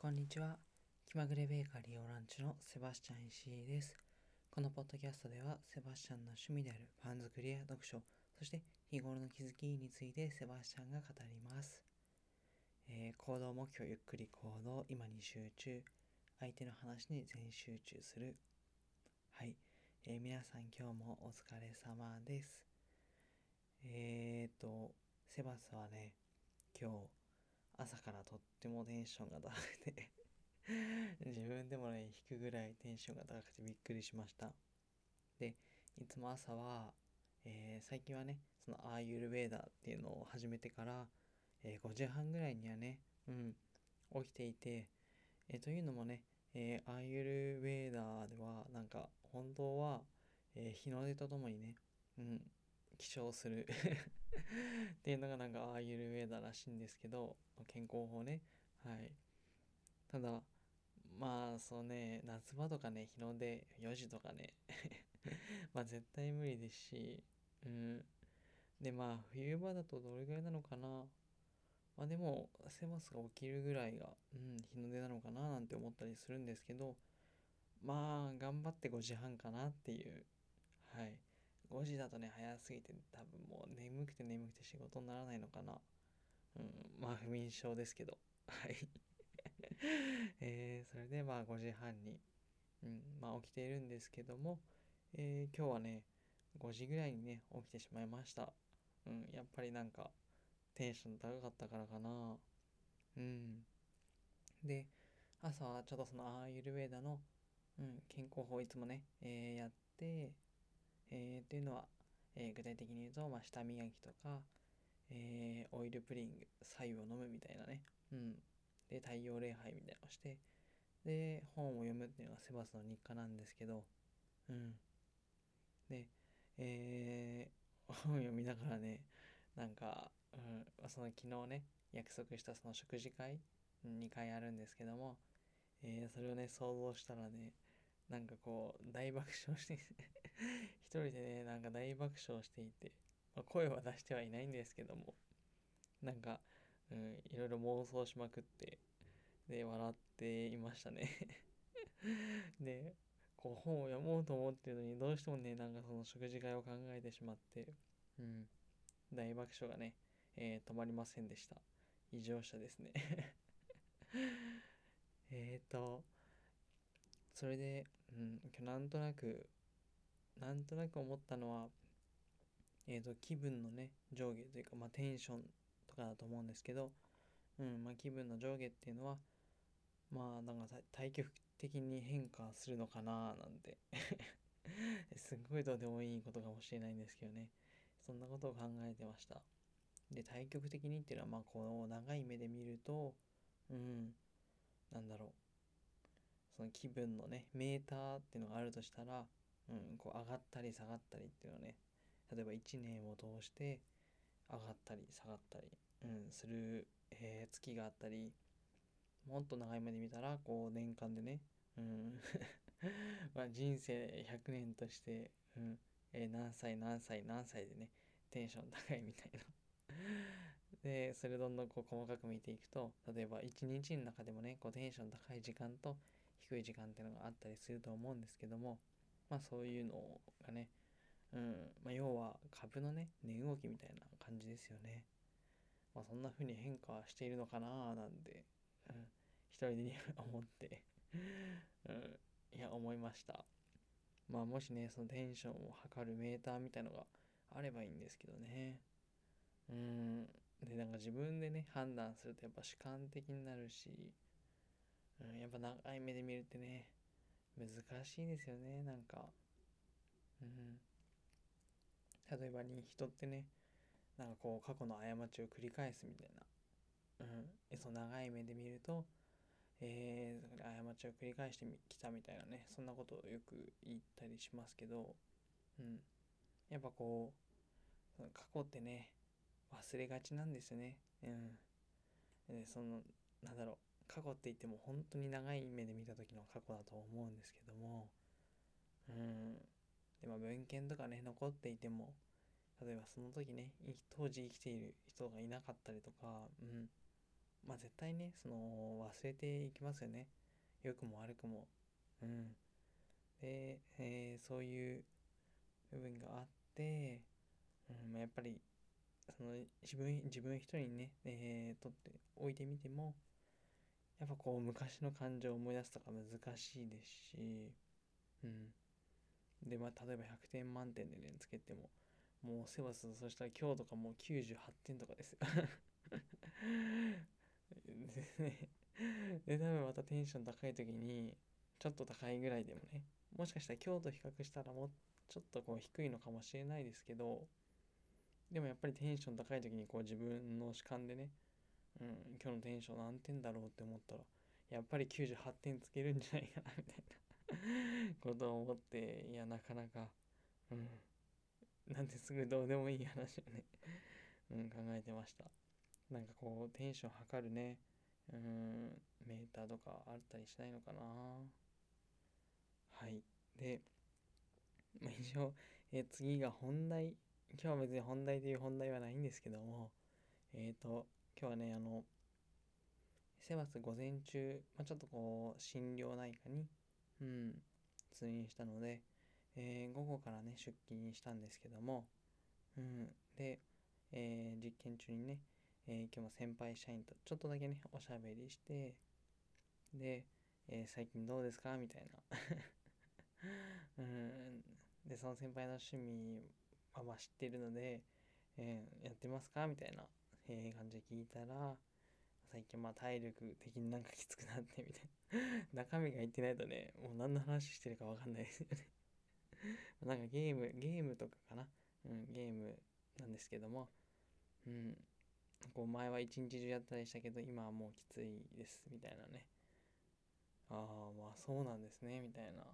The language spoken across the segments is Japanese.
こんにちは。気まぐれベーカリーオランチのセバスチャン石井です。このポッドキャストでは、セバスチャンの趣味であるパン作りや読書、そして日頃の気づきについてセバスチャンが語ります。えー、行動目標ゆっくり行動、今に集中、相手の話に全集中する。はい。えー、皆さん今日もお疲れ様です。えーと、セバスはね、今日、朝からとってもテンションが高くて 自分でもね引くぐらいテンションが高くてびっくりしました。でいつも朝は、えー、最近はねそのアーユルベーダーっていうのを始めてから、えー、5時半ぐらいにはねうん起きていて、えー、というのもね、え、アーユルベーダーではなんか本当は、え日の出とともにねうん起床する っていうのがなんかアーユルベーダーらしいんですけど健康法ね。はい。ただまあそうね夏場とかね日の出4時とかね まあ絶対無理ですしうん。でまあ冬場だとどれぐらいなのかな。まあでもセバスが起きるぐらいが、うん、日の出なのかななんて思ったりするんですけどまあ頑張って5時半かなっていう。はい。5時だとね早すぎて多分もう眠くて眠くて仕事にならないのかな。うん、まあ不眠症ですけど。はい。えー、それでまあ5時半に、うん、まあ起きているんですけども、えー、今日はね5時ぐらいにね起きてしまいました。うんやっぱりなんかテンション高かったからかな。うん。で朝はちょっとそのアーユルベーダの、うん、健康法いつもね、えー、やって、えー、っていうのは、えー、具体的に言うと、まあ、舌磨きとか、えー、オイルプリング、白湯を飲むみたいなね。うん。で、太陽礼拝みたいなのをして、で、本を読むっていうのがセバスの日課なんですけど、うん。で、えー、本を読みながらね、なんか、うん、その昨日ね、約束したその食事会、2回あるんですけども、えー、それをね、想像したらね、なんかこう、大爆笑して一人でね、なんか大爆笑していて、まあ、声は出してはいないんですけどもなんか、うん、いろいろ妄想しまくってで笑っていましたね。でこう本を読もうと思ってるのにどうしてもねなんかその食事会を考えてしまってうん大爆笑がね、えー、止まりませんでした。異常者ですね。えっとそれで、うん、なんとなくなんとなく思ったのはえーと、気分のね上下というか、まあ、テンションとかだと思うんですけど、うんまあ、気分の上下っていうのはまあなんか対極的に変化するのかななんて すっごいどうでもいいことかもしれないんですけどね。そんなことを考えてました。で対極的にっていうのはまあこの長い目で見るとうんなんだろう。その気分のねメーターっていうのがあるとしたら、うん、こう上がったり下がったりっていうのはね例えば1年を通して上がったり下がったり、うん、する、えー、月があったりもっと長い目で見たらこう年間でね、うん まあ人生100年として、うんえー、何歳何歳何歳でねテンション高いみたいな。でそれどんどんこう細かく見ていくと例えば一日の中でもねこうテンション高い時間と低い時間っていうのがあったりすると思うんですけどもまあそういうのがねうんまあ、要は株のね値動きみたいな感じですよね。まあ、そんな風に変化しているのかななんて、うん、一人で思って うん、いや思いました。まあもしねそのテンションを測るメーターみたいのがあればいいんですけどね。うん。でなんか自分でね判断するとやっぱ主観的になるし、うん、やっぱ長い目で見るってね難しいですよねなんか。うん。例えばに人ってねなんかこう過去の過ちを繰り返すみたいな、うん、その長い目で見ると、えー、過ちを繰り返してきたみたいなねそんなことをよく言ったりしますけど、うん、やっぱこう過去ってね忘れがちなんですよね。うん、でそのなんだろう。過去って言っても本当に長い目で見た時の過去だと思うんですけども、うん、でまあ文献とかね残っていても例えばその時ね当時生きている人がいなかったりとか、うん、まあ絶対ねその忘れていきますよね。良くも悪くも。うん。で、えー、そういう部分があって、うん、やっぱりその自分自分一人にね、えー、とっておいてみてもやっぱこう昔の感情を思い出すとか難しいですしうん。でまあ例えば100点満点でねつけてももうセバスそしたら今日とかもう98点とかですよ。でねで多分またテンション高い時にちょっと高いぐらいでもねもしかしたら今日と比較したらもうちょっとこう低いのかもしれないですけどでもやっぱりテンション高い時にこう自分の主観でね、うん、今日のテンション何点だろうって思ったらやっぱり98点つけるんじゃないかなみたいな。ことを思っていやなかなかうん。なんですぐどうでもいい話をね うん、考えてました。なんかこうテンション測るね。うんメーターとかあったりしないのかな。はい。で、まあ、一応、え次が本題。今日は別に本題という本題はないんですけどもえっ、ー、と今日はねあのセバス午前中、まあ、ちょっとこう心療内科にうん通院したので、えー、午後からね出勤したんですけどもうんで、えー、実験中にねえー、今日も先輩社員とちょっとだけね、おしゃべりして、で、えー、最近どうですか？みたいな。うん。で、その先輩の趣味はま知ってるので、えー、やってますか？みたいな、え感じで聞いたら、最近まあ体力的になんかきつくなってみたいな。中身が言ってないとね、もう何の話してるかわかんないですよね。なんかゲーム、ゲームとかかな。うん、ゲームなんですけども、うん、こう前は一日中やったりしたけど今はもうきついですみたいなね。ああまあそうなんですねみたいな。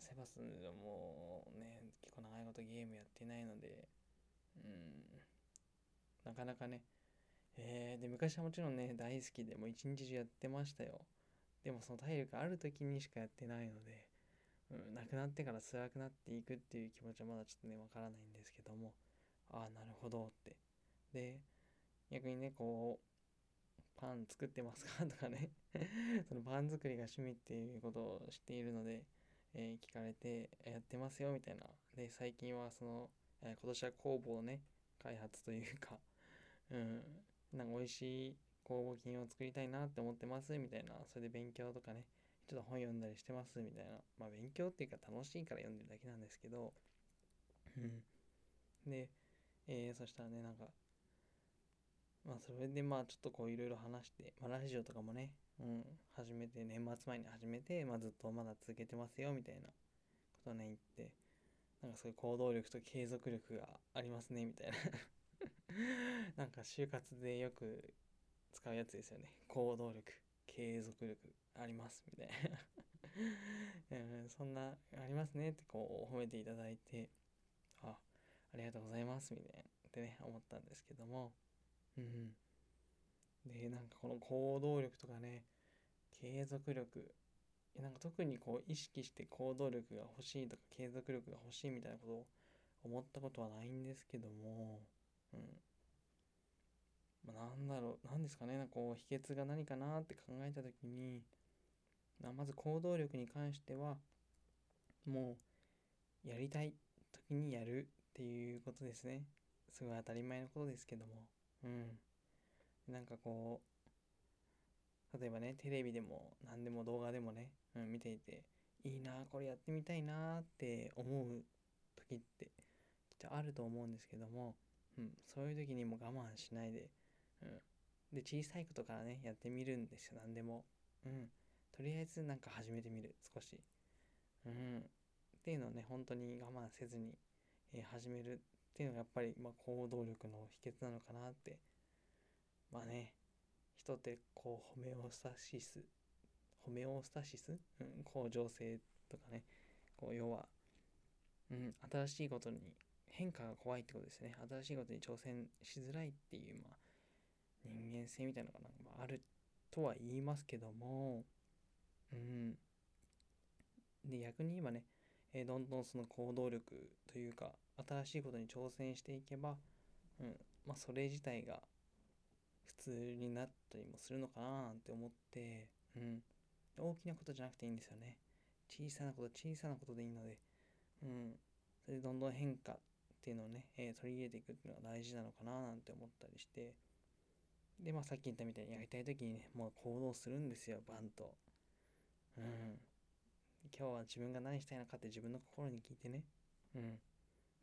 セバスでもね結構長いことゲームやってないので。うん。なかなかね。えー、で昔はもちろんね大好きでもう一日中やってましたよ。でもその体力ある時にしかやってないので、うん、亡くなってから辛くなっていくっていう気持ちはまだちょっとねわからないんですけども。ああなるほどって。で逆にねこうパン作ってますか？とかね。そのパン作りが趣味っていうことを知っているので、えー、聞かれてやってますよみたいな。で最近はその、えー、今年は工房ね開発というかうん。なんか美味しい工房品を作りたいなって思ってますみたいな。それで勉強とかね。ちょっと本読んだりしてますみたいな。まあ勉強っていうか楽しいから読んでるだけなんですけど。うん。で、えー、そしたらねなんかまあそれでまあちょっとこういろいろ話して、まあラジオとかもね、うん、始めて、年末前に始めて、まあずっとまだ続けてますよみたいな。ことね言って、なんかそういう行動力と継続力がありますねみたいな。なんか就活でよく使うやつですよね。行動力、継続力ありますみたいな うん。そんな、ありますねってこう褒めていただいて、あ、ありがとうございますみたいなってね、思ったんですけども、うん。で、なんかこの行動力とかね、継続力、なんか特にこう意識して行動力が欲しいとか継続力が欲しいみたいなことを思ったことはないんですけども、うん。まあ、なんだろう、なんですかね、なんかこう秘訣が何かなって考えた時に、まず行動力に関しては、もうやりたい時にやるっていうことですね。すごい当たり前のことですけども。うん。なんかこう、例えばね、テレビでも何でも動画でもね、うん、見ていて、いいな、これやってみたいなって思う時ってきっとあると思うんですけども、うん、そういう時にも我慢しないで、うん。で、小さいことからね、やってみるんですよ、何でも。うん。とりあえずなんか始めてみる、少し。うん。っていうのをね、本当に我慢せずに、えー、始めるっていうのがやっぱり、まあ、行動力の秘訣なのかなってまあね人ってこうホメオスタシスホメオスタシス、うん、向上性とかねこう要は、うん、新しいことに変化が怖いってことですね。新しいことに挑戦しづらいっていう、まあ、人間性みたいなのがなんかあるとは言いますけども。うん。で逆に言えばね、えー、どんどんその行動力というか新しいことに挑戦していけば、うん、まあそれ自体が普通になったりもするのかななんて思ってうん。大きなことじゃなくていいんですよね。小さなこと小さなことでいいので。うん。それでどんどん変化っていうのをね、えー、取り入れていくっていうのが大事なのかななんて思ったりして。でまあさっき言ったみたいにやりたい時にねもう行動するんですよバンと。うん。今日は自分が何したいのかって自分の心に聞いてね。うん。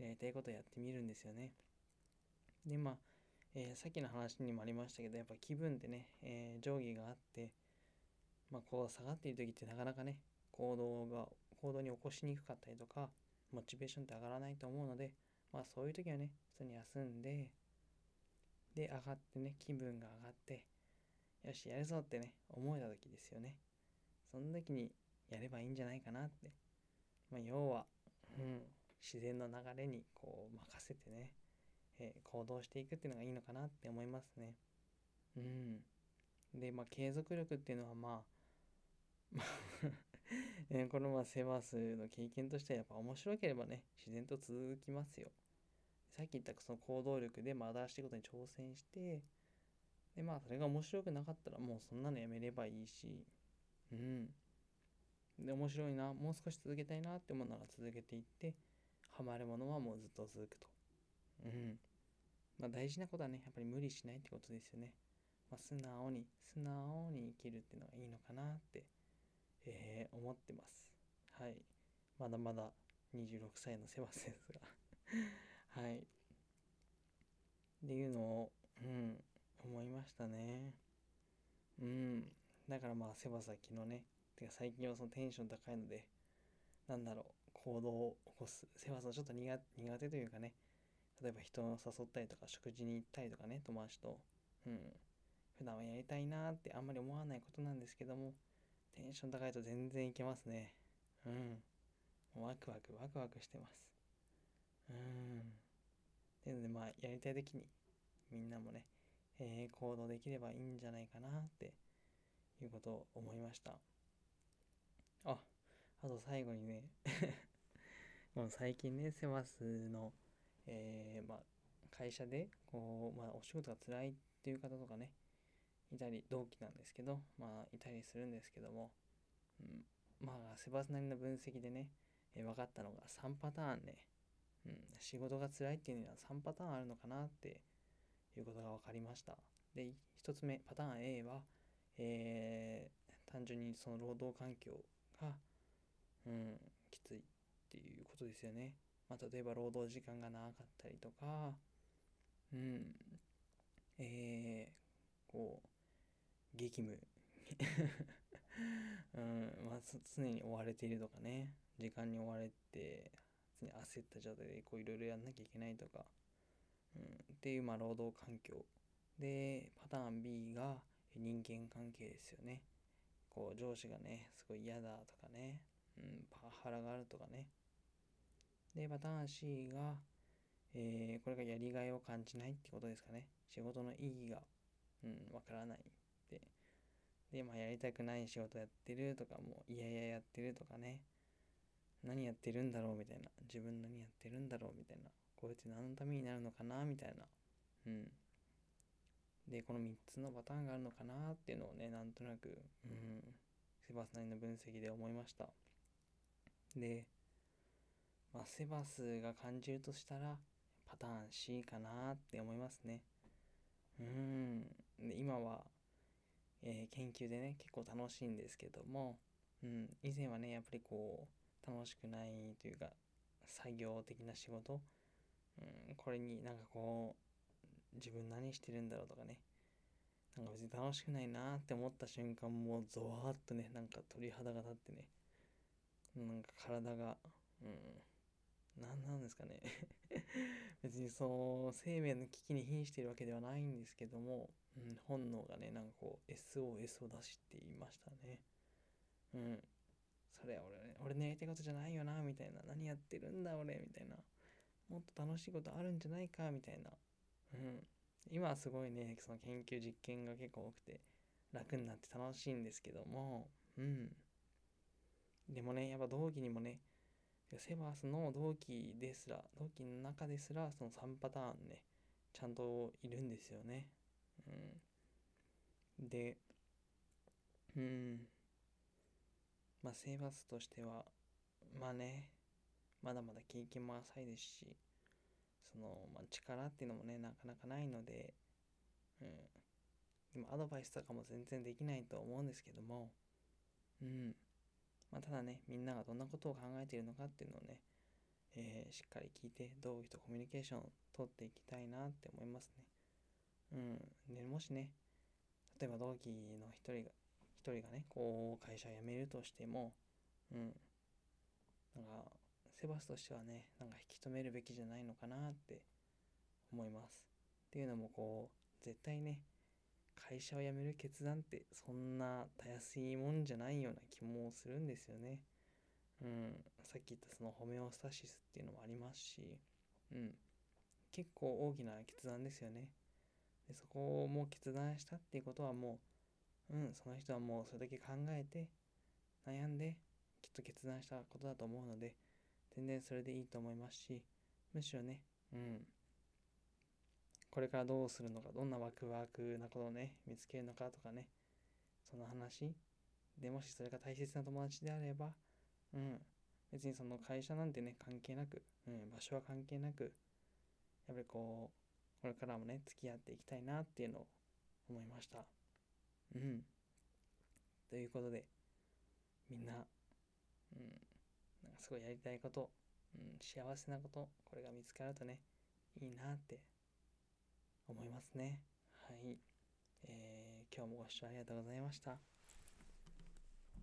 やりたいことやってみるんですよね。でまあ、えー、さっきの話にもありましたけどやっぱ気分ってね、えー、上下があってまあこう下がっている時ってなかなかね行動が行動に起こしにくかったりとかモチベーションって上がらないと思うのでまあそういう時はね普通に休んでで上がってね気分が上がってよしやるぞってね思えた時ですよね。その時にやればいいんじゃないかなって。まあ要はうん自然の流れにこう任せてね、えー、行動していくっていうのがいいのかなって思いますね。うん。でまあ継続力っていうのはまあまあえ このまあセバスの経験としてはやっぱ面白ければね自然と続きますよさっき言ったその行動力で、まあ、新しいことに挑戦して、で、まあ、それが面白くなかったら、もうそんなのやめればいいし、うん。で、面白いな、もう少し続けたいなって思うなら続けていって、ハマるものはもうずっと続くと。うん。まあ、大事なことはね、やっぱり無理しないってことですよね。まあ、素直に、素直に生きるっていうのがいいのかなって、思ってます。はい。まだまだ26歳のセバスですが はい。っていうのを、うん、思いましたね。うん。だからまあ、セバサ昨日ね、てか最近はそのテンション高いので、なんだろう、行動を起こす。セバサちょっと苦手というかね、例えば人を誘ったりとか、食事に行ったりとかね、友達と、うん。普段はやりたいなってあんまり思わないことなんですけども、テンション高いと全然いけますね。うん。ワクワクワクワクしてます。うん。っていうので、まあ、やりたい時にみんなもね、えー、行動できればいいんじゃないかなっていうことを思いました。あ、あと最後にね もう最近ね、セバスの、えー、まあ、会社で、こう、まあ、お仕事が辛いっていう方とかね、いたり、同期なんですけど、まあ、いたりするんですけども、うん、まあ、セバスなりの分析でね、えー、分かったのが3パターンね、うん、仕事が辛いっていうのは3パターンあるのかなっていうことが分かりました。で、1つ目、パターン A は、えー、単純にその労働環境が、うん、きついっていうことですよね。まあ、例えば労働時間が長かったりとか、うん、えー、こう、激務。うん、まあ、常に追われているとかね、時間に追われて、常に焦った状態でいろいろやんなきゃいけないとか、うん、っていうまあ労働環境。でパターン B が人間関係ですよね。こう上司がねすごい嫌だとかね、うん、パワハラがあるとかね。でパターン C が、えー、これがやりがいを感じないってことですかね。仕事の意義がうんわからない。でまあやりたくない仕事やってるとかもういやいややってるとかね。何やってるんだろうみたいな。自分何やってるんだろうみたいな。こうやって何のためになるのかなみたいな。うん。でこの3つのパターンがあるのかなっていうのをねなんとなくうん。セバスなりの分析で思いました。で、まあ、セバスが感じるとしたらパターン C かなって思いますね。うん。で今は、えー、研究でね結構楽しいんですけども、うん、以前はねやっぱりこう楽しくないというか作業的な仕事、うん、これになんかこう自分何してるんだろうとかねなんか別に楽しくないなって思った瞬間もうゾワーっとねなんか鳥肌が立ってねなんか体がうん何なんですかね。別にそう生命の危機に瀕してるわけではないんですけども、うん、本能がねなんかこう SOS を出していましたね。うん。それ俺ね俺のやりたいことじゃないよなみたいな。何やってるんだ俺みたいな。もっと楽しいことあるんじゃないかみたいな。うん。今はすごいねその研究実験が結構多くて楽になって楽しいんですけども。うん。でもねやっぱ同期にもねセバースの同期ですら同期の中ですらその3パターンねちゃんといるんですよね。うん。で、うん、まあ、生活としては、まあね、まだまだ経験も浅いですし、その、まあ、力っていうのもね、なかなかないので、うん、今アドバイスとかも全然できないと思うんですけども、うん、まあ、ただね、みんながどんなことを考えているのかっていうのをね、えー、しっかり聞いて、同期とコミュニケーションを取っていきたいなって思いますね。うん。で、もしね、例えば同期の一人が、一人がね、こう、会社を辞めるとしても、うん。なんか、セバスとしてはね、なんか引き止めるべきじゃないのかなって思います。っていうのも、こう、絶対ね、会社を辞める決断ってそんなたやすいもんじゃないような気もするんですよね。うん、さっき言ったそのホメオスタシスっていうのもありますし、うん、結構大きな決断ですよね。でそこをもう決断したっていうことはもう、うん、その人はもうそれだけ考えて悩んできっと決断したことだと思うので全然それでいいと思いますしむしろね、うん、これからどうするのかどんなワクワクなことをね見つけるのかとかねその話でもしそれが大切な友達であればうん。別にその会社なんてね、関係なく、うん、場所は関係なく、やっぱりこう、これからもね、付き合っていきたいなっていうのを思いました。うん。ということで、みんな、うん、なんかすごいやりたいこと、うん、幸せなこと、これが見つかるとね、いいなって思いますね。はい。えー、今日もご視聴ありがとうございました。